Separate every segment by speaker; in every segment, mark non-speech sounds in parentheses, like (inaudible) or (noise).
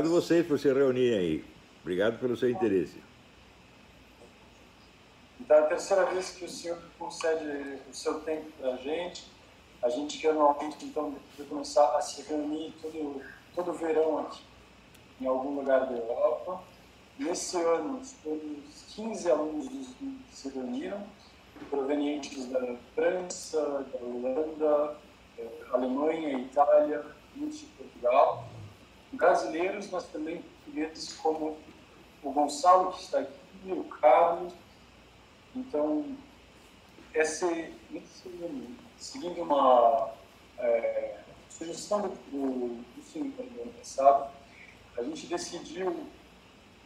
Speaker 1: Obrigado a vocês por se reunirem aí. Obrigado pelo seu interesse.
Speaker 2: Então, é a terceira vez que o senhor concede o seu tempo para a gente. A gente quer normalmente, então, começar a se reunir todo, todo verão aqui, em algum lugar da Europa. Nesse ano, os 15 alunos se reuniram, provenientes da França, da Holanda, eh, Alemanha, Itália, Portugal. Brasileiros, mas também portugueses como o Gonçalo, que está aqui, o Carlos. Então, esse, esse seguindo uma é, sugestão do, do, do ano passado, a gente decidiu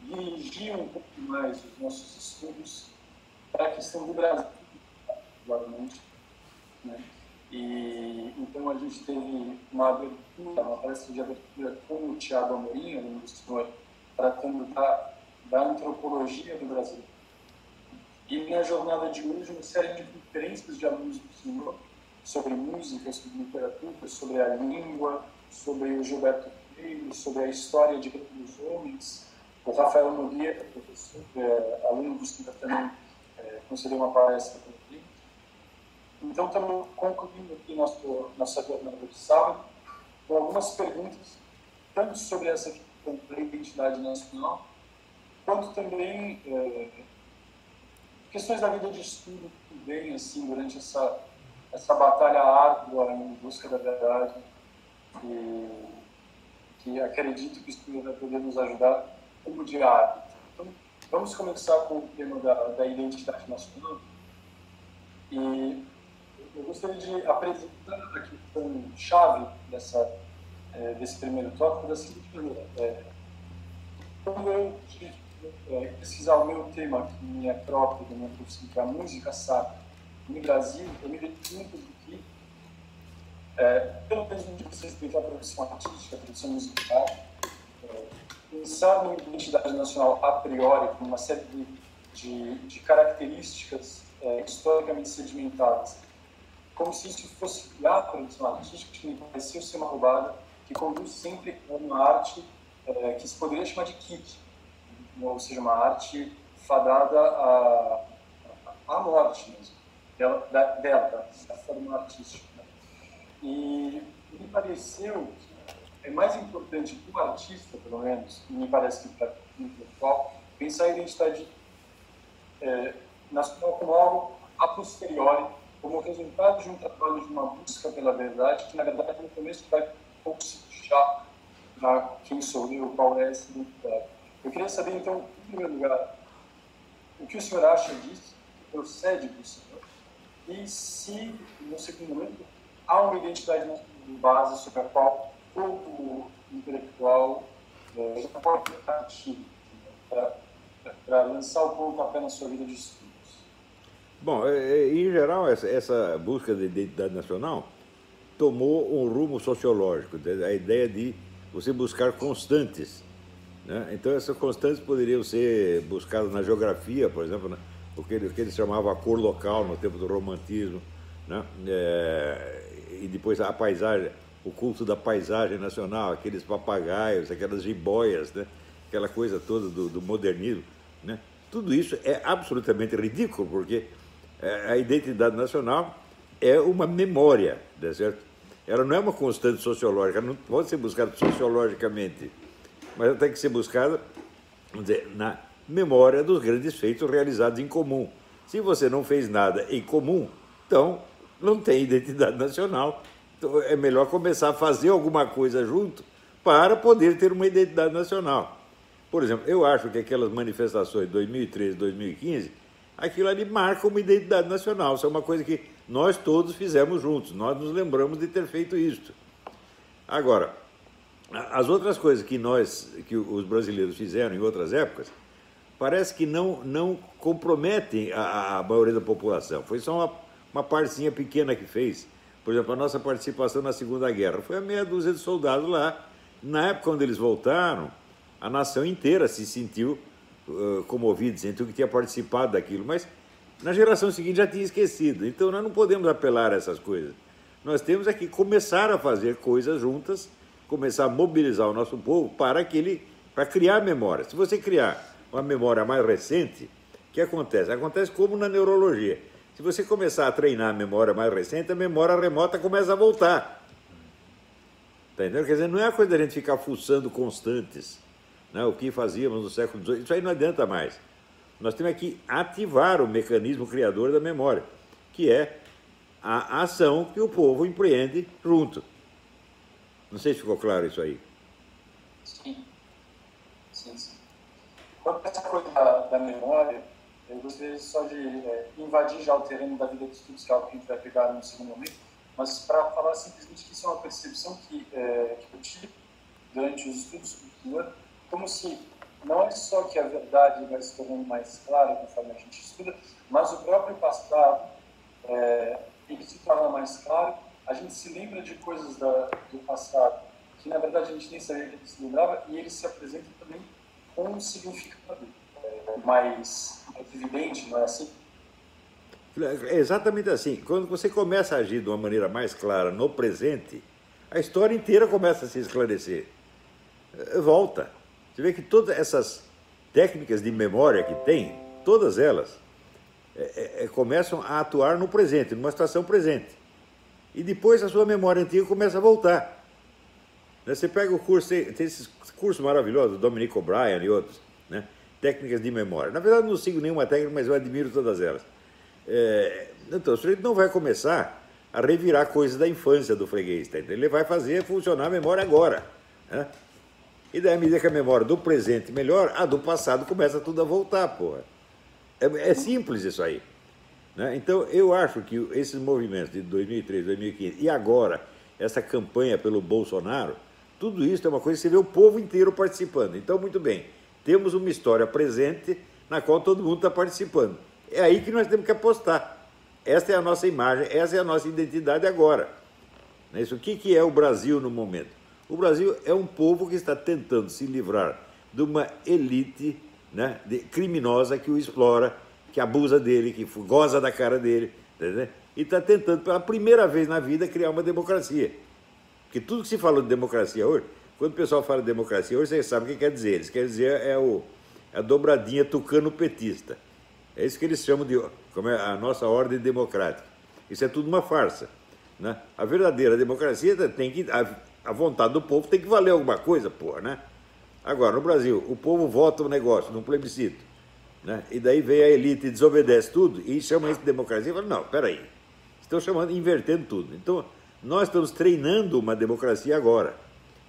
Speaker 2: dirigir um pouco mais os nossos estudos para a questão do Brasil, particularmente. Né? E, então a gente teve uma abertura, uma palestra de abertura com o Tiago Amorim, aluno do senhor, tratando da, da antropologia do Brasil. E na jornada de hoje, uma série de conferências de alunos do senhor sobre música, sobre literatura, sobre a língua, sobre o Gilberto Freire, sobre a história de grandes homens. O Rafael Nogueira, professor, é, aluno do senhor também é, concedeu uma palestra para então, estamos concluindo aqui nosso, nossa jornada de sábado com algumas perguntas, tanto sobre essa questão da identidade nacional, quanto também é, questões da vida de estudo que vem assim, durante essa, essa batalha árdua em busca da verdade, e, que acredito que o estudo vai poder nos ajudar como diário. Então, vamos começar com o tema da, da identidade nacional. E eu gostaria de apresentar a questão-chave dessa, é, desse primeiro tópico da seguinte maneira. É, quando eu é, pesquisar o meu tema, que me é próprio da minha profissão, que é a música sacra, no Brasil, eu me dedico muito aqui, é, pelo menos no que se respeita à produção artística, à produção musical, é, pensar numa identidade nacional a priori, com uma série de, de, de características é, historicamente sedimentadas, como se isso fosse a produção artística, que me parecia ser uma roubada, que conduz sempre a uma arte é, que se poderia chamar de kit, ou seja, uma arte fadada à, à morte mesmo, dela, da, dela da forma artística. E me pareceu que é mais importante para o artista, pelo menos, e me parece que para o intelectual, pensar a identidade é, nacional como algo a posteriori como resultado de um trabalho de uma busca pela verdade, que na verdade no começo vai um pouco se puxar para quem sou eu, qual é esse identidade. Eu queria saber então, em primeiro lugar, o que o senhor acha disso, que procede do senhor, e se, no segundo momento, há uma identidade de base sobre a qual todo intelectual é, já pode partir para lançar o ponto apenas na sua vida de estudo.
Speaker 1: Bom, é, é, em geral, essa, busca de identidade nacional tomou um rumo sociológico, a ideia de você buscar constantes. Né? Então, essas constantes poderiam ser buscadas na geografia, por exemplo, né? o, que eles, o que eles chamavam a cor local no tempo do romantismo, né? É, e depois a paisagem, o culto da paisagem nacional, aqueles papagaios, aquelas jiboias, né? aquela coisa toda do, do modernismo. Né? Tudo isso é absolutamente ridículo, porque a identidade nacional é uma memória, tá certo? Ela não é uma constante sociológica, não pode ser buscada sociologicamente, mas ela tem que ser buscada, vamos dizer, na memória dos grandes feitos realizados em comum. Se você não fez nada em comum, então não tem identidade nacional. Então é melhor começar a fazer alguma coisa junto para poder ter uma identidade nacional. Por exemplo, eu acho que aquelas manifestações de 2013, 2015 aquilo ali marca uma identidade nacional. Isso é uma coisa que nós todos fizemos juntos, nós nos lembramos de ter feito isso. Agora, as outras coisas que nós, que os brasileiros fizeram em outras épocas, parece que não, não comprometem a, a maioria da população. Foi só uma, uma partezinha pequena que fez. Por exemplo, a nossa participação na Segunda Guerra foi a meia dúzia de soldados lá. Na época, quando eles voltaram, a nação inteira se sentiu uh, comovido, sentiu que tinha participado daquilo, mas na geração seguinte já tinha esquecido. Então nós não podemos apelar a essas coisas. Nós temos é que começar a fazer coisas juntas começar a mobilizar o nosso povo para que ele para criar memória. Se você criar uma memória mais recente, o que acontece? Acontece como na neurologia. Se você começar a treinar a memória mais recente, a memória remota começa a voltar. Tá entendendo? Quer dizer, não é a coisa da gente ficar fuçando constantes, né? o que fazíamos no século XVIII. Isso aí não adianta mais. Nós temos que ativar o mecanismo criador da memória, que é a ação que o povo empreende junto. Não sei se ficou claro isso aí.
Speaker 2: Sim. Sim, sim. Quanto a essa coisa da, da memória, eu gostaria só de é, invadir já o terreno da vida de estudos, que é algo que a gente vai pegar no segundo momento, mas para falar simplesmente que isso é uma percepção que, é, que eu tive durante os estudos cultura, como se não é só que a verdade vai se tornando mais clara conforme a gente estuda, mas o próprio passado é, ele se torna mais claro. A gente se lembra de coisas da, do passado que na verdade a gente nem sabia que ele se lembrava e ele se apresenta também com um significado é, mais evidente, não é assim?
Speaker 1: É exatamente assim. Quando você começa a agir de uma maneira mais clara no presente, a história inteira começa a se esclarecer. É, volta. Você vê que todas essas técnicas de memória que tem, todas elas, é, é, começam a atuar no presente, numa situação presente. E depois a sua memória antiga começa a voltar. Né, você pega o curso, tem, tem esses cursos maravilhosos, Dominic O'Brien e outros, né? técnicas de memória. Na verdade, não sigo nenhuma técnica, mas eu admiro todas elas. É, então, o sujeito não vai começar a revirar coisas da infância do freguês, tá? ele vai fazer funcionar a memória agora. Né? E daí, à medida que a memória do presente melhora, a do passado começa tudo a voltar, porra. É, é simples isso aí. Né? Então, eu acho que esses movimentos de 2003, 2015 e agora, essa campanha pelo Bolsonaro, tudo isso é uma coisa que você vê o povo inteiro participando. Então, muito bem, temos uma história presente na qual todo mundo está participando. É aí que nós temos que apostar. Esta é a nossa imagem, essa é a nossa identidade agora. É isso. O que é o Brasil no momento? O Brasil é um povo que está tentando se livrar de uma elite né, de, criminosa que o explora, que abusa dele, que goza da cara dele, entendeu? e está tentando, pela primeira vez na vida, criar uma democracia. Porque tudo que se fala de democracia hoje, quando o pessoal fala de democracia hoje, vocês sabem o que quer dizer. Eles querem dizer é o, a dobradinha tucano-petista. É isso que eles chamam de como é a nossa ordem democrática. Isso é tudo uma farsa. Né? A verdadeira democracia tem que. A, vontade do povo tem que valer alguma coisa, porra, né? Agora, no Brasil, o povo vota um negócio num plebiscito. Né? E daí vem a elite e desobedece tudo e chama isso de democracia e fala, não, peraí, estão chamando, invertendo tudo. Então, nós estamos treinando uma democracia agora,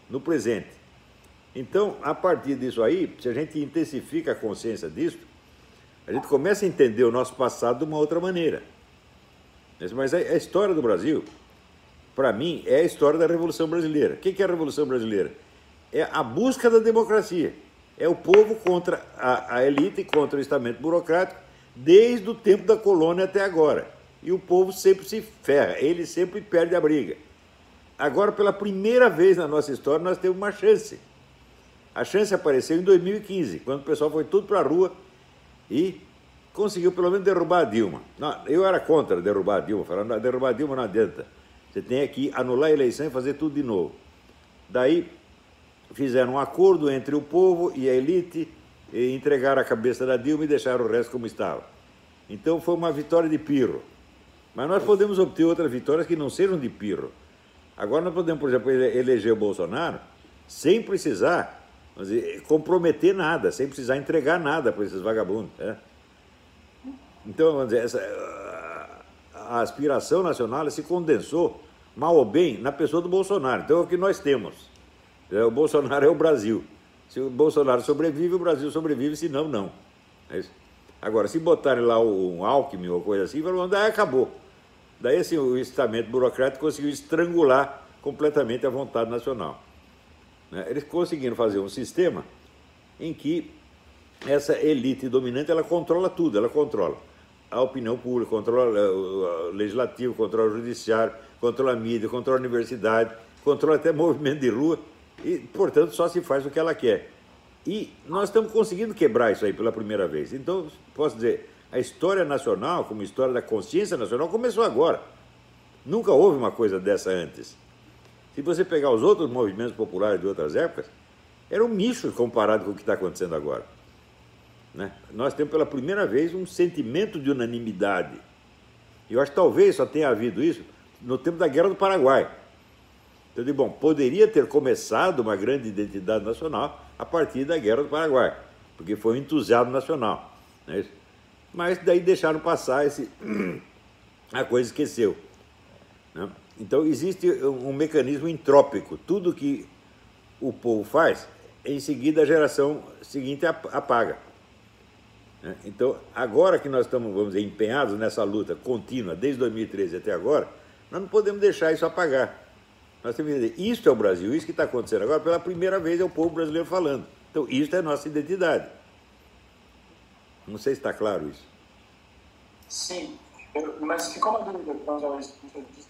Speaker 1: no presente. Então, a partir disso aí, se a gente intensifica a consciência disso, a gente começa a entender o nosso passado de uma outra maneira. Mas a história do Brasil, para mim, é a história da Revolução Brasileira. O que é a Revolução Brasileira? É a busca da democracia. É o povo contra a, a elite, contra o estamento burocrático, desde o tempo da colônia até agora. E o povo sempre se ferra, ele sempre perde a briga. Agora, pela primeira vez na nossa história, nós temos uma chance. A chance apareceu em 2015, quando o pessoal foi tudo para a rua e conseguiu pelo menos derrubar a Dilma. Não, eu era contra derrubar a Dilma, falando, derrubar a Dilma não adianta. Você tem que anular a eleição e fazer tudo de novo. Daí fizeram um acordo entre o povo e a elite e entregaram a cabeça da Dilma e deixaram o resto como estava. Então foi uma vitória de pirro. Mas nós podemos obter outras vitórias que não sejam de pirro. Agora nós podemos, por exemplo, eleger o Bolsonaro sem precisar dizer, comprometer nada, sem precisar entregar nada para esses vagabundos. Né? Então, vamos dizer, essa, a aspiração nacional se condensou, mal ou bem, na pessoa do Bolsonaro. Então é o que nós temos. É, o Bolsonaro é o Brasil. Se o Bolsonaro sobrevive, o Brasil sobrevive, se não, não. É Agora, se botarem lá um Alckmin ou coisa assim, vão daí acabou. Daí assim, o estamento burocrático conseguiu estrangular completamente a vontade nacional. Né? Eles conseguiram fazer um sistema em que essa elite dominante ela controla tudo, ela controla a opinião pública, controla eh, o legislativo, controla o judiciário, controla a mídia, controla a universidade, controla até movimento de rua e, portanto, só se faz o que ela quer. E nós estamos conseguindo quebrar isso aí pela primeira vez. Então, posso dizer, a história nacional, como história da consciência nacional, começou agora. Nunca houve uma coisa dessa antes. Se você pegar os outros movimentos populares de outras épocas, eram michos comparado com o que está acontecendo agora. Né? Nós temos pela primeira vez um sentimento de unanimidade. Eu acho que talvez só tenha havido isso no tempo da Guerra do Paraguai. Então, digo, bom, poderia ter começado uma grande identidade nacional a partir da Guerra do Paraguai, porque foi um entusiasmo nacional. Né? Mas daí deixaram passar esse. (clears throat) a coisa esqueceu. Né? Então, existe um mecanismo entrópico. Tudo que o povo faz, em seguida a geração seguinte apaga. Né? Então, agora que nós estamos, vamos dizer, empenhados nessa luta contínua, desde 2013 até agora, nós não podemos deixar isso apagar. Nós temos que dizer, isso é o Brasil, isso que está acontecendo agora, pela primeira vez é o povo brasileiro falando. Então, isso é nossa identidade. Não sei se está claro isso.
Speaker 2: Sim, eu, mas ficou uma dúvida quanto a isso,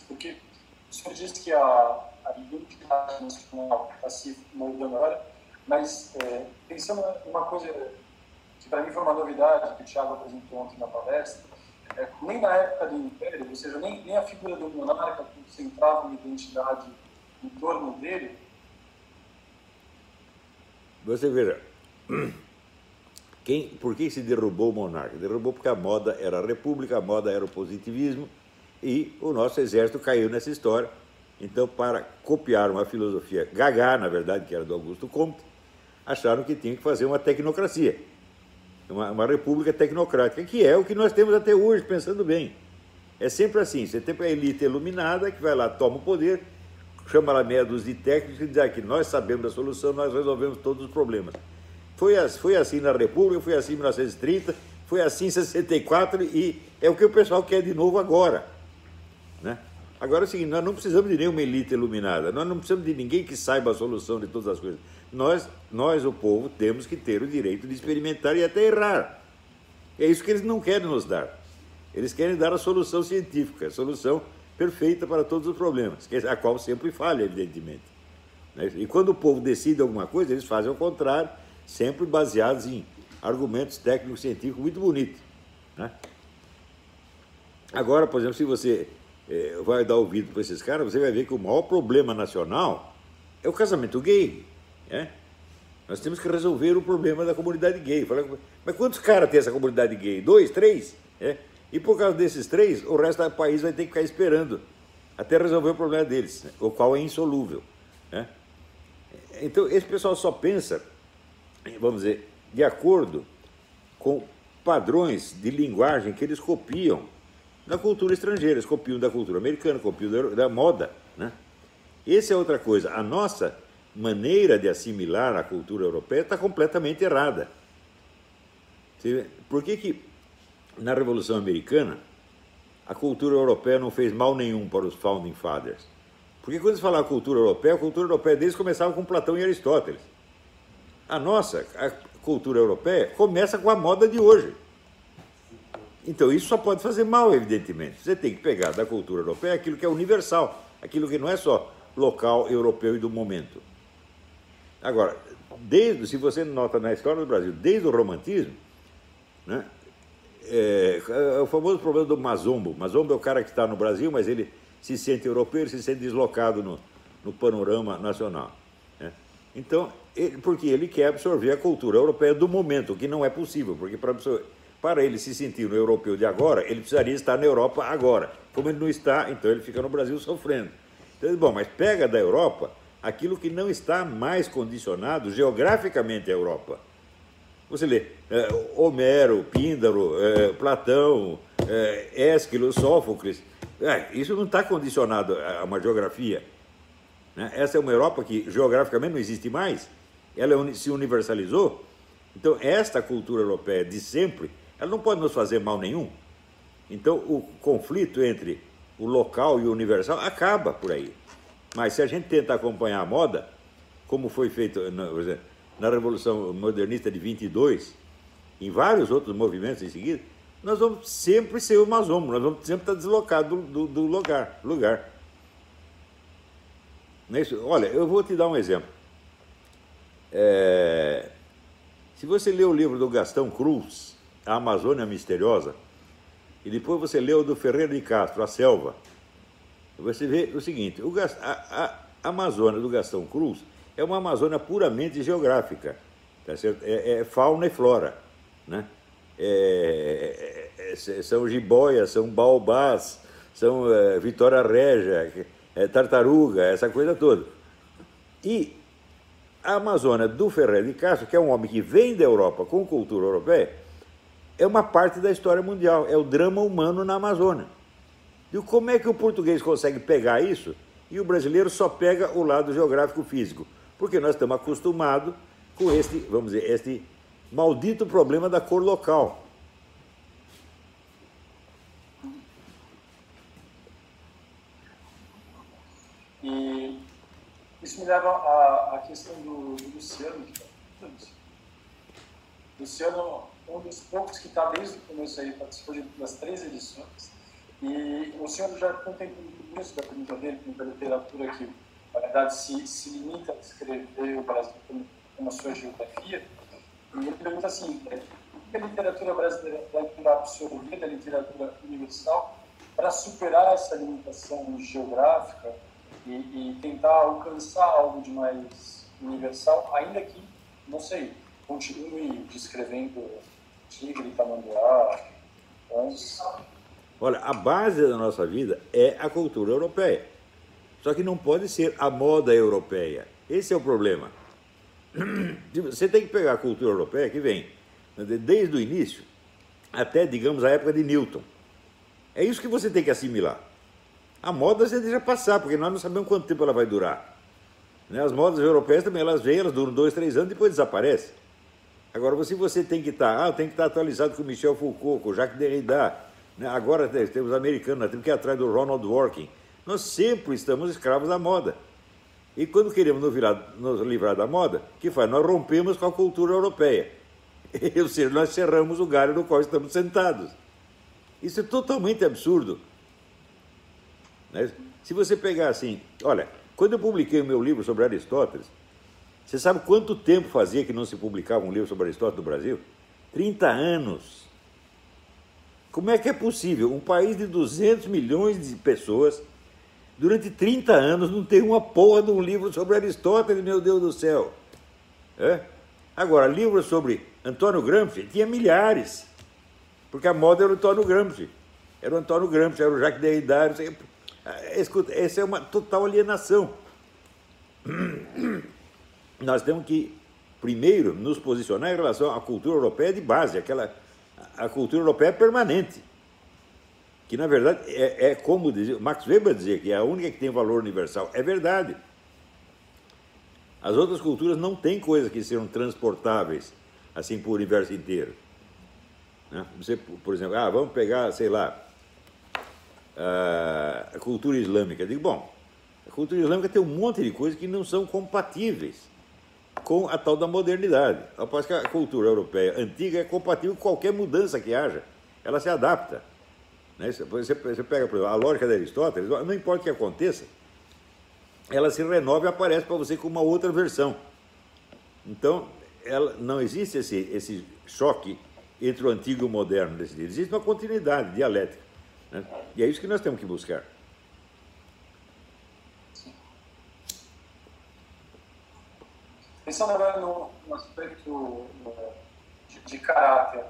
Speaker 2: porque o senhor disse que a, a identidade nacional está se moldando agora, mas é, pensando uma coisa que para mim foi uma novidade que o Thiago apresentou ontem na palestra, é, nem na época do Império, ou seja, nem, nem a figura do monarca concentrava uma identidade em torno dele.
Speaker 1: Você veja, quem, por que se derrubou o monarca? Derrubou porque a moda era a república, a moda era o positivismo e o nosso exército caiu nessa história. Então, para copiar uma filosofia gagá, na verdade, que era do Augusto Comte, acharam que tinha que fazer uma tecnocracia uma, uma república tecnocrática, que é o que nós temos até hoje, pensando bem. É sempre assim, você tem a elite iluminada que vai lá, toma o poder, chama lá meia dúzia de técnicos e diz ah, que nós sabemos da solução, nós resolvemos todos os problemas. Foi, foi assim na República, foi assim em 1930, foi assim em 64 e é o que o pessoal quer de novo agora. Né? Agora é o seguinte, nós não precisamos de nenhuma elite iluminada, nós não precisamos de ninguém que saiba a solução de todas as coisas nós, nós, o povo, temos que ter o direito de experimentar e até errar. É isso que eles não querem nos dar. Eles querem dar a solução científica, a solução perfeita para todos os problemas, é a qual sempre falha, evidentemente. Né? E quando o povo decide alguma coisa, eles fazem o contrário, sempre baseados em argumentos técnicos científicos muito bonitos. Né? Agora, por exemplo, se você é, vai dar ouvido para esses caras, você vai ver que o maior problema nacional é o casamento gay. É? Nós temos que resolver o problema da comunidade gay. Mas quantos caras tem essa comunidade gay? Dois, três? É? E por causa desses três, o resto do país vai ter que ficar esperando até resolver o problema deles, né? o qual é insolúvel. Né? Então, esse pessoal só pensa, vamos dizer, de acordo com padrões de linguagem que eles copiam da cultura estrangeira, eles copiam da cultura americana, copiam da, da moda. Né? Essa é outra coisa. A nossa maneira de assimilar a cultura europeia está completamente errada. Por que, que na Revolução Americana a cultura europeia não fez mal nenhum para os Founding Fathers? Porque quando se fala cultura europeia, a cultura europeia deles começava com Platão e Aristóteles. A nossa, a cultura europeia, começa com a moda de hoje. Então isso só pode fazer mal, evidentemente. Você tem que pegar da cultura europeia aquilo que é universal, aquilo que não é só local, europeu e do momento. Agora, desde, se você nota na história do Brasil, desde o romantismo, né, é, é o famoso problema do mazombo. Mazombo é o cara que está no Brasil, mas ele se sente europeu, se sente deslocado no, no panorama nacional. Né? Então, ele, porque ele quer absorver a cultura europeia do momento, o que não é possível, porque para, para ele se sentir no europeu de agora, ele precisaria estar na Europa agora. Como ele não está, então ele fica no Brasil sofrendo. Então, bom, mas pega da Europa aquilo que não está mais condicionado geograficamente à Europa. Você lê é, Homero, Píndaro, é, Platão, é, Ésquilo, Sófocles. É, isso não está condicionado a uma geografia. Né? Essa é uma Europa que geograficamente não existe mais. Ela se universalizou. Então, esta cultura europeia de sempre, ela não pode nos fazer mal nenhum. Então, o conflito entre o local e o universal acaba por aí. Mas se a gente tenta acompanhar a moda, como foi feito na, na Revolução Modernista de 22, em vários outros movimentos em seguida, nós vamos sempre ser o masomo, nós vamos sempre estar deslocados do, do, do lugar. lugar. Não é? Olha, eu vou te dar um exemplo. É... Se você ler o livro do Gastão Cruz, A Amazônia Misteriosa, e depois você lê o do Ferreira de Castro, A Selva, você vê o seguinte: o, a, a, Amazônia do Gastão Cruz é uma Amazônia puramente geográfica, tá? É, é fauna e flora, né? É, é, é são jiboias, são baobás, são é, Vitória Régia, é, tartaruga, essa coisa toda. E a Amazônia do Ferrer de Castro, que é um homem que vem da Europa com cultura europeia, é uma parte da história mundial, é o drama humano na Amazônia. E como é que o português consegue pegar isso e o brasileiro só pega o lado geográfico físico? Porque nós estamos acostumados com este, vamos dizer, este maldito problema da cor local.
Speaker 2: E isso me leva à, à questão do, do Luciano. Luciano, um dos poucos que está desde o começo aí, participou das três edições. E o senhor já contemplou isso da pergunta dele, da literatura que, na verdade, se, se limita a descrever o Brasil como, como a sua geografia. E ele pergunta assim, é, que a literatura brasileira deve absorver da literatura universal para superar essa limitação geográfica e, e, tentar alcançar algo de mais universal, ainda que, não sei, continue descrevendo tigre, tamanduá, onça.
Speaker 1: Olha, a base da nossa vida é a cultura europeia. Só que não pode ser a moda europeia. Esse é o problema. (clears throat) Você tem que pegar a cultura europeia que vem desde o início até, digamos, a época de Newton. É isso que você tem que assimilar. A moda você deixa passar, porque nós não sabemos quanto tempo ela vai durar. Né? As modas europeias também, elas vêm, elas duram dois, três anos e depois desaparecem. Agora, se você tem que estar, tá, ah, tem que estar atualizado com Michel Foucault, com Jacques Derrida? Agora temos americanos, nós temos que ir atrás do Ronald Dworkin. Nós sempre estamos escravos da moda. E quando queremos nos, virar, nos livrar da moda, o que faz? Nós rompemos com a cultura europeia. (laughs) Ou seja, nós cerramos o galho no qual estamos sentados. Isso é totalmente absurdo. Né? Se você pegar assim, olha, quando eu publiquei o meu livro sobre Aristóteles, você sabe quanto tempo fazia que não se publicava um livro sobre Aristóteles no Brasil? 30 anos. Como é que é possível um país de 200 milhões de pessoas, durante 30 anos, não ter uma porra de um livro sobre Aristóteles, meu Deus do céu? É? Agora, livros sobre Antônio Gramsci, tinha milhares, porque a moda era o Antônio Gramsci. Era o Antônio Gramsci, era o Jacques Derrida, é, escuta, essa é uma total alienação. Nós temos que, primeiro, nos posicionar em relação à cultura europeia de base, aquela, a cultura europeia permanente. Que, na verdade, é, é como dizia, Max Weber dizia que é a única que tem valor universal. É verdade. As outras culturas não têm coisas que sejam transportáveis assim por universo inteiro. Né? Você, por exemplo, ah, vamos pegar, sei lá, a cultura islâmica. Eu digo, bom, a cultura islâmica tem um monte de coisas que não são compatíveis com a tal da modernidade. Após que a cultura europeia antiga é compatível com qualquer mudança que haja, ela se adapta. Né? Você, você pega, por exemplo, a lógica de Aristóteles, não importa o que aconteça, ela se renova e aparece para você com uma outra versão. Então, ela, não existe esse, esse choque entre o antigo e o moderno desse dia. Existe uma continuidade dialética. Né? E é isso que nós temos que buscar.
Speaker 2: Pensando agora no aspecto de, de, caráter,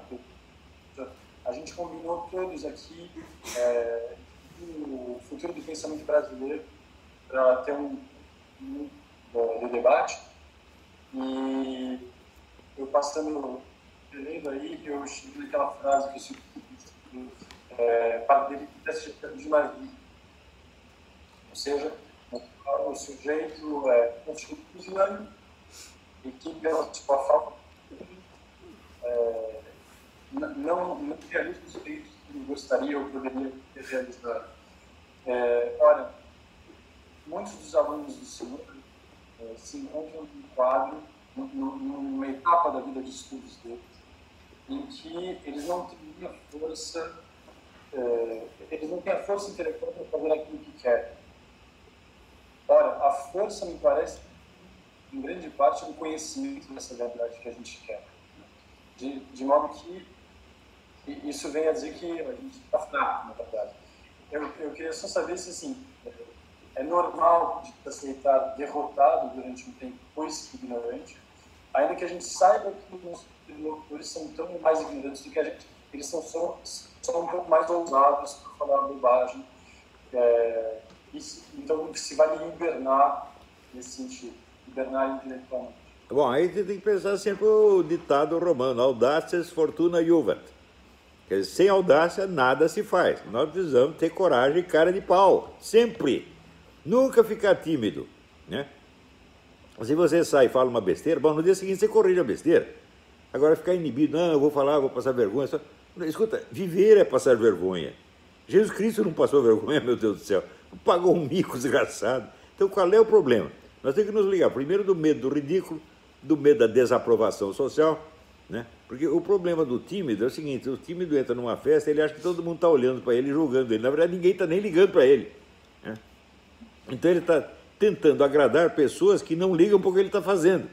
Speaker 2: a gente combinou todos aqui é, o futuro do pensamento brasileiro para ter um, um de debate. E eu passando, lendo aí, eu cheguei naquela frase que eu é, para dele de navio. Ou seja, o sujeito é constitucional e que, pela sua falta é, não, não realiza os feitos que gostaria ou poderia ter realizado. É, olha, muitos dos alunos do senhor é, se encontram num quadro, numa etapa da vida de estudos deles, em que eles não teriam força é, eles não têm a força intelectual para fazer aquilo que querem. Ora, a força me parece, em grande parte, um conhecimento dessa verdade que a gente quer. De, de modo que isso vem a dizer que a gente está fraco, na verdade. Eu, eu queria só saber se, assim, é normal de aceitar derrotado durante um tempo, pois ignorante, ainda que a gente saiba que os interlocutores são tão mais ignorantes do que a gente, eles são, são, são um pouco mais ousados para falar bobagem. É, isso, então se vale hibernar nesse sentido,
Speaker 1: Bom, aí você tem que pensar sempre o ditado romano, audaces fortuna juvat. Quer dizer, sem audácia nada se faz. Nós precisamos ter coragem e cara de pau, sempre. Nunca ficar tímido, né? Se você sai e fala uma besteira, bom, no dia seguinte você corrige a besteira. Agora ficar inibido, não, eu vou falar, vou passar vergonha. Só... Escuta, viver é passar vergonha. Jesus Cristo não passou vergonha, (laughs) meu Deus do céu. Pagou um mico desgraçado. Então qual é o problema? Nós temos que nos ligar primeiro do medo do ridículo, do medo da desaprovação social, né? Porque o problema do tímido é o seguinte: o tímido entra numa festa, ele acha que todo mundo está olhando para ele, julgando ele. Na verdade, ninguém está nem ligando para ele. Né? Então ele está tentando agradar pessoas que não ligam para o que ele está fazendo.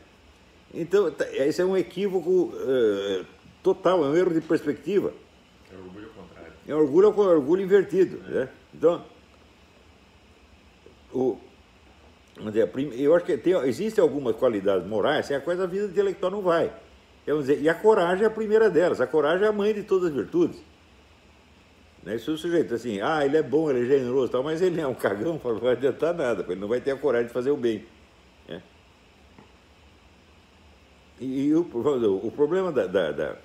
Speaker 1: Então, tá, esse é um equívoco uh, total, é um erro de perspectiva.
Speaker 3: É orgulho contrário.
Speaker 1: É orgulho orgulho invertido. É. Né? Então, o, eu acho que tem, existem algumas qualidades morais, sem a coisa a vida intelectual não vai. Dizer, e a coragem é a primeira delas. A coragem é a mãe de todas as virtudes. Né? Se o sujeito assim, ah, ele é bom, ele é generoso, tal, mas ele é um cagão, (laughs) não vai adiantar nada, ele não vai ter a coragem de fazer o bem. Né? E, e o, o, problema da, da, da,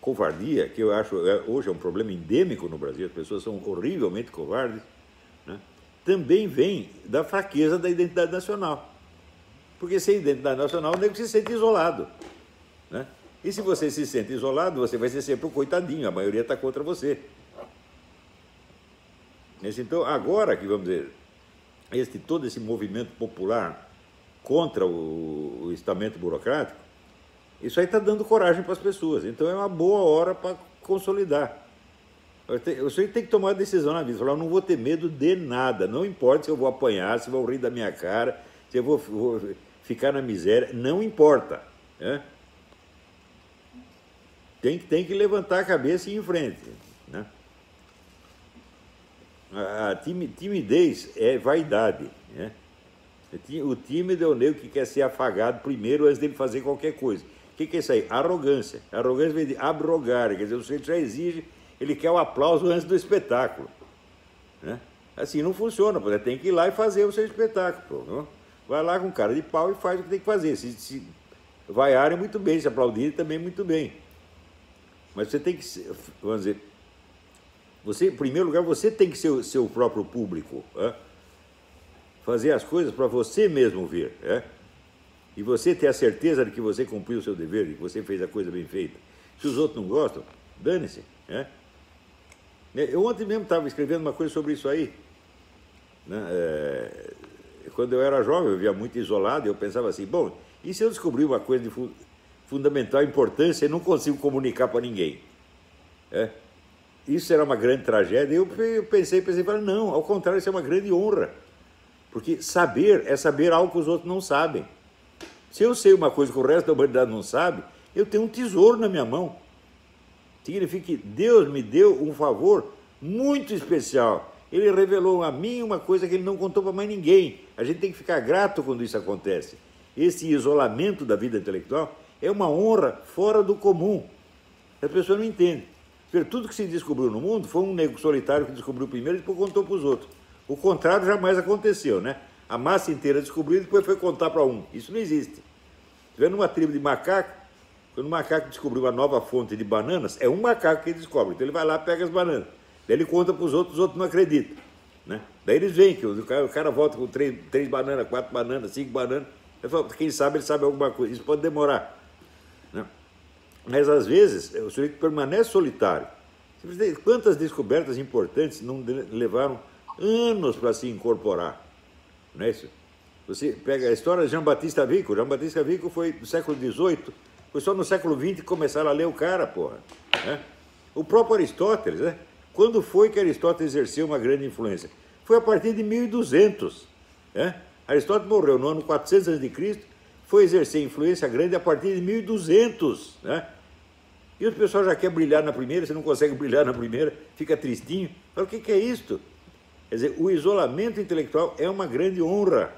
Speaker 1: covardia, que eu acho é, hoje é um problema endêmico no Brasil, as pessoas são horrivelmente covardes? Também vem da fraqueza da identidade nacional. Porque sem identidade nacional, o nego se sente isolado. Né? E se você se sente isolado, você vai ser sempre um coitadinho, a maioria está contra você. Então, agora que, vamos dizer, este, todo esse movimento popular contra o, o estamento burocrático, isso aí está dando coragem para as pessoas. Então, é uma boa hora para consolidar. O senhor tem que tomar decisão na vida. Falar, eu não vou ter medo de nada. Não importa se eu vou apanhar, se vão rir da minha cara, se eu vou, vou ficar na miséria. Não importa. Né? Tem, tem que levantar a cabeça e ir em frente. Né? A timidez é vaidade. Né? O tímido é o nego que quer ser afagado primeiro antes dele fazer qualquer coisa. O que, que é isso aí? Arrogância. Arrogância vem de abrogar, quer dizer, o sujeito já exige ele quer o aplauso antes do espetáculo. Né? Assim não funciona, você tem que ir lá e fazer o seu espetáculo. Pô, vai lá com cara de pau e faz o que tem que fazer. Se, se vaiarem, muito bem, se aplaudirem, também muito bem. Mas você tem que, vamos dizer, você, em primeiro lugar, você tem que ser o seu próprio público. Fazer as coisas para você mesmo ver. E você ter a certeza de que você cumpriu o seu dever, de que você fez a coisa bem feita. Se os outros não gostam, dane-se. É? Eu ontem mesmo estava escrevendo uma coisa sobre isso aí. Né? É, quando eu era jovem, eu via muito isolado, eu pensava assim, bom, e se eu descobrir uma coisa de fu fundamental importância e não consigo comunicar para ninguém? É? Isso era uma grande tragédia. Eu pensei, pensei, falei, não, ao contrário, isso é uma grande honra. Porque saber é saber algo que os outros não sabem. Se eu sei uma coisa que o resto da humanidade não sabe, eu tenho um tesouro na minha mão. Significa que Deus me deu um favor muito especial. Ele revelou a mim uma coisa que ele não contou para mais ninguém. A gente tem que ficar grato quando isso acontece. Esse isolamento da vida intelectual é uma honra fora do comum. As pessoas não entendem. Tudo que se descobriu no mundo foi um nego solitário que descobriu primeiro e depois contou para os outros. O contrário jamais aconteceu, né? A massa inteira descobriu e depois foi contar para um. Isso não existe. Vendo uma tribo de macaco, quando o macaco descobriu uma nova fonte de bananas, é um macaco que ele descobre. Então ele vai lá, pega as bananas. Daí ele conta para os outros, os outros não acreditam. Né? Daí eles veem que o cara, o cara volta com três, três bananas, quatro bananas, cinco bananas. Falo, quem sabe ele sabe alguma coisa. Isso pode demorar. Né? Mas às vezes o sujeito permanece solitário. Quantas descobertas importantes não levaram anos para se incorporar? Não é isso? Você pega a história de Jean Batista Vico. Jean Batista Vico foi do século XVIII foi só no século XX que começaram a ler o cara, porra. Né? O próprio Aristóteles, né? Quando foi que Aristóteles exerceu uma grande influência? Foi a partir de 1200. Né? Aristóteles morreu no ano 400 a.C., foi exercer influência grande a partir de 1200. Né? E o pessoal já quer brilhar na primeira, você não consegue brilhar na primeira, fica tristinho. Fala, o que, que é isto? Quer dizer, o isolamento intelectual é uma grande honra.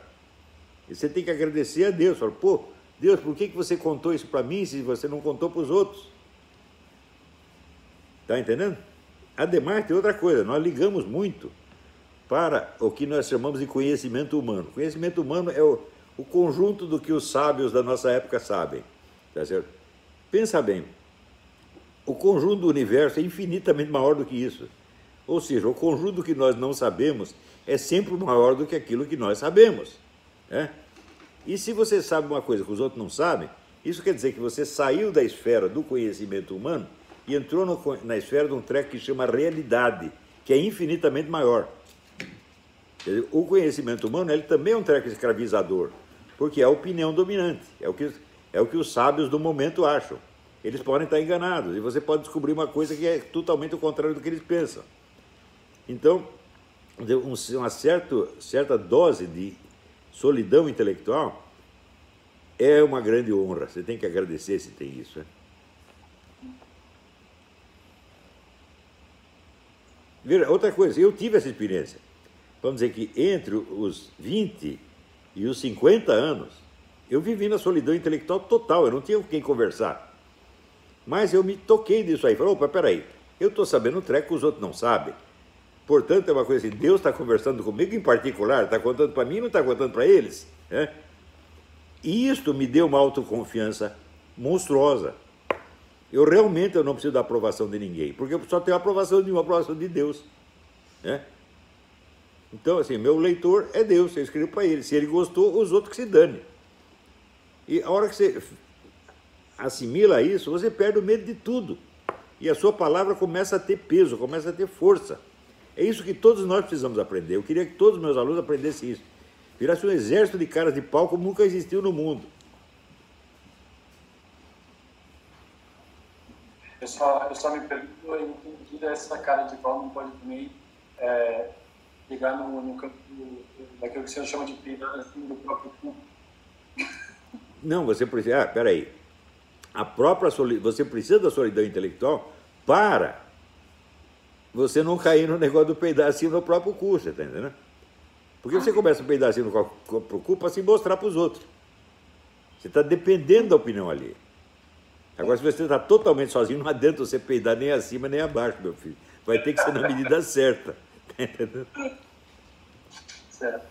Speaker 1: E você tem que agradecer a Deus. Fala, pô, Deus, por que, que você contou isso para mim se você não contou para os outros? Está entendendo? Ademais, tem outra coisa, nós ligamos muito para o que nós chamamos de conhecimento humano. Conhecimento humano é o, o conjunto do que os sábios da nossa época sabem. Tá certo? Pensa bem, o conjunto do universo é infinitamente maior do que isso. Ou seja, o conjunto que nós não sabemos é sempre maior do que aquilo que nós sabemos. Né? E se você sabe uma coisa que os outros não sabem, isso quer dizer que você saiu da esfera do conhecimento humano e entrou no, na esfera de um treco que chama realidade, que é infinitamente maior. O conhecimento humano ele também é um treco escravizador, porque é a opinião dominante, é o que, é o que os sábios do momento acham. Eles podem estar enganados e você pode descobrir uma coisa que é totalmente o contrário do que eles pensam. Então, uma certo, certa dose de solidão intelectual é uma grande honra. Você tem que agradecer se tem isso. Né? Outra coisa, eu tive essa experiência. Vamos dizer que entre os 20 e os 50 anos, eu vivi na solidão intelectual total, eu não tinha com quem conversar. Mas eu me toquei disso aí. Falei, opa, peraí, eu estou sabendo um treco que os outros não sabem. Portanto, é uma coisa assim, Deus está conversando comigo em particular, está contando para mim não está contando para eles. Né? E isto me deu uma autoconfiança monstruosa. Eu realmente eu não preciso da aprovação de ninguém, porque eu só tenho a aprovação de uma aprovação de Deus. Né? Então, assim, meu leitor é Deus, eu escrevo para ele. Se ele gostou, os outros que se dane. E a hora que você assimila isso, você perde o medo de tudo. E a sua palavra começa a ter peso, começa a ter força. É isso que todos nós precisamos aprender. Eu queria que todos os meus alunos aprendessem isso. Virasse um exército de caras de pau como nunca existiu no mundo.
Speaker 2: Eu só, eu só me pergunto em que essa cara de pau não pode também é, ligar no, no campo daquilo que você chama de pirâmide assim, do próprio cu.
Speaker 1: Não, você precisa. Ah, peraí. A própria você precisa da solidão intelectual para você não cair no negócio do pedacinho no próprio cu, você está entendendo? Porque você começa a pedacinho no próprio cu para se mostrar para os outros. Você está dependendo da opinião ali. Agora, se você está totalmente sozinho, não adianta você peidar nem acima nem abaixo, meu filho. Vai ter que ser na medida (laughs) certa. Tá entendendo?
Speaker 2: Certo.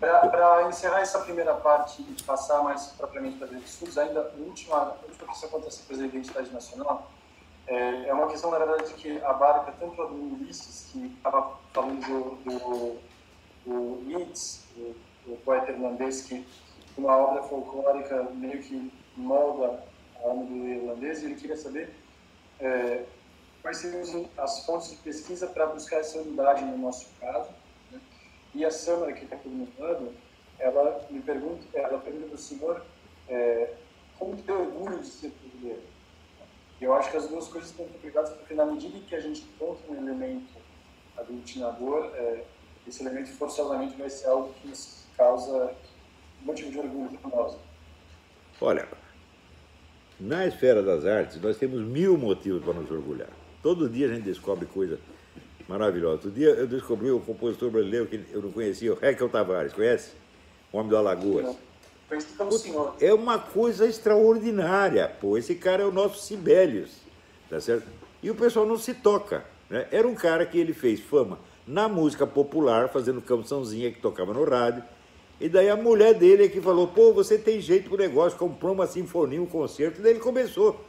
Speaker 2: Para encerrar essa primeira parte e passar mais propriamente para os estudos, ainda a última, a última questão acontece com a identidade nacional é, é uma questão, na verdade, que abarca tanto a do Ulisses, que estava falando do, do, do Yeats, do, do poeta irlandês, que uma obra folclórica meio que molda a alma do irlandês, e ele queria saber é, quais seriam as fontes de pesquisa para buscar essa unidade no nosso caso. Né? E a Samara, que está perguntando, ela me pergunta, ela pergunta para o senhor é, como ter orgulho de ser brasileiro? Eu acho que as duas coisas estão complicadas, porque na medida em que a gente encontra um elemento aglutinador, é, esse elemento forçosamente vai ser algo que nos causa motivo de orgulho para nós.
Speaker 1: Olha, na esfera das artes, nós temos mil motivos para nos orgulhar. Todo dia a gente descobre coisa maravilhosa. Outro dia eu descobri um compositor brasileiro que eu não conhecia, o Raquel Tavares, conhece? O Homem do Alagoas. Não. É uma coisa extraordinária, pô. Esse cara é o nosso Sibelius, tá certo? E o pessoal não se toca. Né? Era um cara que ele fez fama na música popular, fazendo cançãozinha que tocava no rádio. E daí a mulher dele é que falou, pô, você tem jeito pro negócio, comprou uma sinfonia, um concerto, e daí ele começou.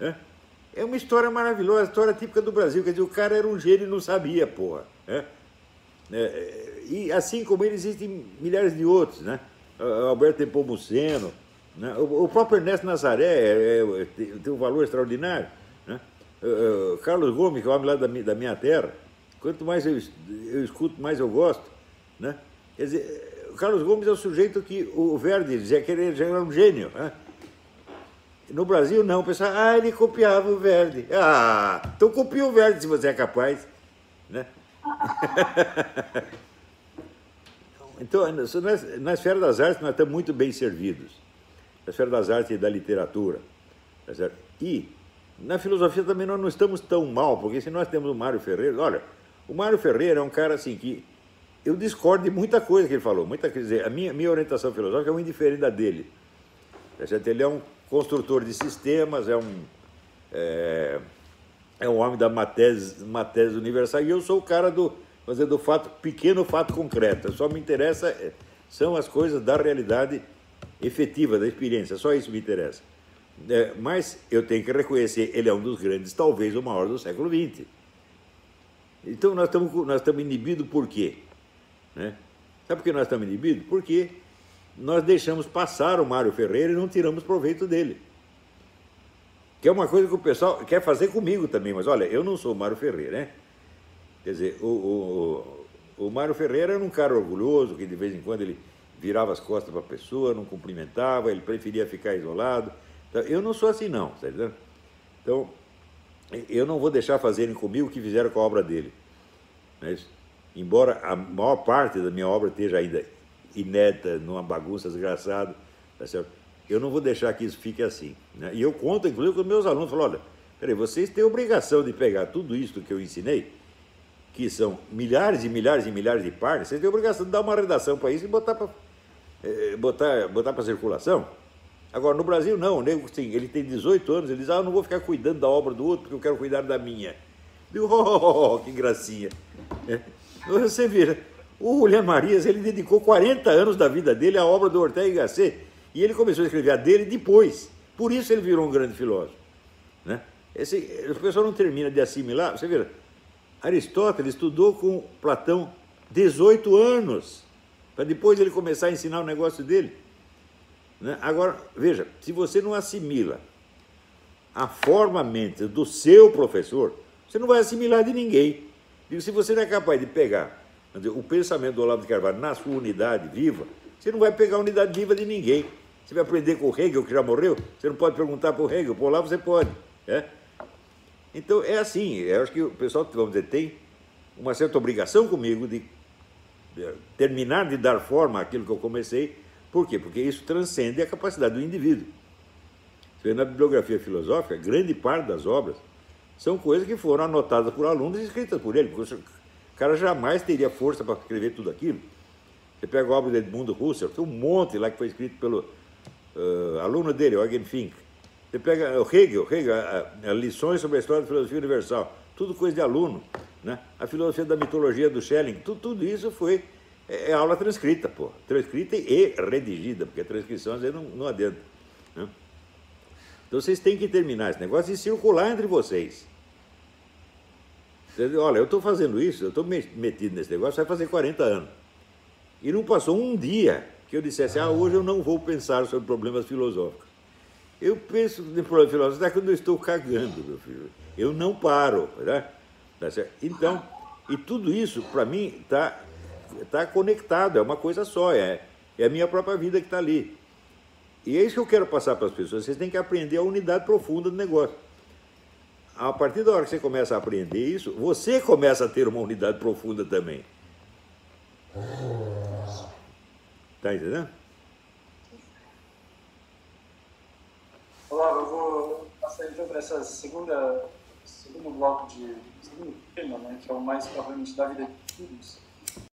Speaker 1: Né? É uma história maravilhosa, história típica do Brasil. Quer dizer, o cara era um gênio e não sabia, porra. Né? É, e assim como ele, existem milhares de outros, né? Alberto Nepomuceno, né? o, próprio Ernesto Nazaré é, é, tem, tem, um valor extraordinário. Né? Uh, Carlos Gomes, que é o homem lá da, da minha terra, quanto mais eu, eu escuto, mais eu gosto. Né? Quer dizer, o Carlos Gomes é o sujeito que o Verdi dizia que ele já era um gênio. Né? No Brasil, não. O pessoal, ah, ele copiava o Verdi. Ah, então copia o Verdi se você é capaz. Né? (laughs) Então, na esfera das artes, nós estamos muito bem servidos. Na esfera das artes e da literatura. Tá e na filosofia também nós não estamos tão mal, porque se nós temos o Mário Ferreira, olha, O Mário Ferreira é um cara assim que eu discordo de muita coisa que ele falou. Muita, quer dizer, a minha, minha orientação filosófica é muito diferente da dele. Ele é um construtor de sistemas, é um, é, é um homem da matéria universal, e eu sou o cara do, fazer do fato, pequeno fato concreto. Só me interessa é, são as coisas da realidade efetiva, da experiência, só isso me interessa. É, mas eu tenho que reconhecer, ele é um dos grandes, talvez o maior do século XX. Então nós estamos, nós estamos inibidos por quê? Né? Sabe por que nós estamos inibidos? Porque nós deixamos passar o Mário Ferreira e não tiramos proveito dele. Que é uma coisa que o pessoal quer fazer comigo também, mas olha, eu não sou o Mário Ferreira, né? Quer dizer, o, o, o Mário Ferreira era um cara orgulhoso, que de vez em quando ele virava as costas para a pessoa, não cumprimentava, ele preferia ficar isolado. Então, eu não sou assim, não, tá entendendo? Então, eu não vou deixar fazerem comigo o que fizeram com a obra dele. Mas, embora a maior parte da minha obra esteja ainda inédita, numa bagunça desgraçada, tá certo? eu não vou deixar que isso fique assim. Né? E eu conto, inclusive, com meus alunos, falo, olha, peraí, vocês têm obrigação de pegar tudo isso que eu ensinei, que são milhares e milhares e milhares de páginas, vocês têm obrigação de dar uma redação para isso e botar para eh, botar, botar para circulação. Agora, no Brasil, não, o nego, sim, ele tem 18 anos, ele diz, ah, eu não vou ficar cuidando da obra do outro porque eu quero cuidar da minha. Digo, oh, que gracinha. É. Você vira, o William Marias, ele dedicou 40 anos da vida dele à obra do Ortega y Gasset, e ele começou a escrever a dele depois. Por isso ele virou um grande filósofo. Né? Esse, o pessoal não termina de assimilar. Você vê, Aristóteles estudou com Platão 18 anos, para depois ele começar a ensinar o negócio dele. Né? Agora, veja, se você não assimila a forma mente do seu professor, você não vai assimilar de ninguém. Digo, se você não é capaz de pegar dizer, o pensamento do Olavo de Carvalho na sua unidade viva, você não vai pegar a unidade viva de ninguém. Você vai aprender com o Hegel, que já morreu, você não pode perguntar para o Hegel, por lá você pode. É? Então é assim, eu acho que o pessoal, vamos dizer, tem uma certa obrigação comigo de terminar de dar forma àquilo que eu comecei por quê? Porque isso transcende a capacidade do indivíduo. Você vê na bibliografia filosófica, grande parte das obras são coisas que foram anotadas por alunos e escritas por ele. Porque o cara jamais teria força para escrever tudo aquilo. Você pega a obra de Edmundo Husserl, tem um monte lá que foi escrito pelo uh, aluno dele, Eugen Fink. Você pega o Hegel, Hegel a, a, a lições sobre a história da filosofia universal, tudo coisa de aluno. Né? A filosofia da mitologia do Schelling, tudo, tudo isso foi é, é aula transcrita, pô. Transcrita e redigida, porque a transcrição às vezes não, não adianta. Né? Então vocês têm que terminar esse negócio e circular entre vocês. olha, eu estou fazendo isso, eu estou metido nesse negócio, vai fazer 40 anos. E não passou um dia que eu dissesse, ah, hoje eu não vou pensar sobre problemas filosóficos. Eu penso em problemas filosóficos até quando eu estou cagando, meu filho. Eu não paro, né? Tá então, e tudo isso, para mim, está está conectado, é uma coisa só, é, é a minha própria vida que está ali. E é isso que eu quero passar para as pessoas. Vocês têm que aprender a unidade profunda do negócio. A partir da hora que você começa a aprender isso, você começa a ter uma unidade profunda também. Está entendendo?
Speaker 2: Olá, eu vou passar então para essa segunda segundo bloco de segundo tema, né, que é o mais provavelmente da vida de todos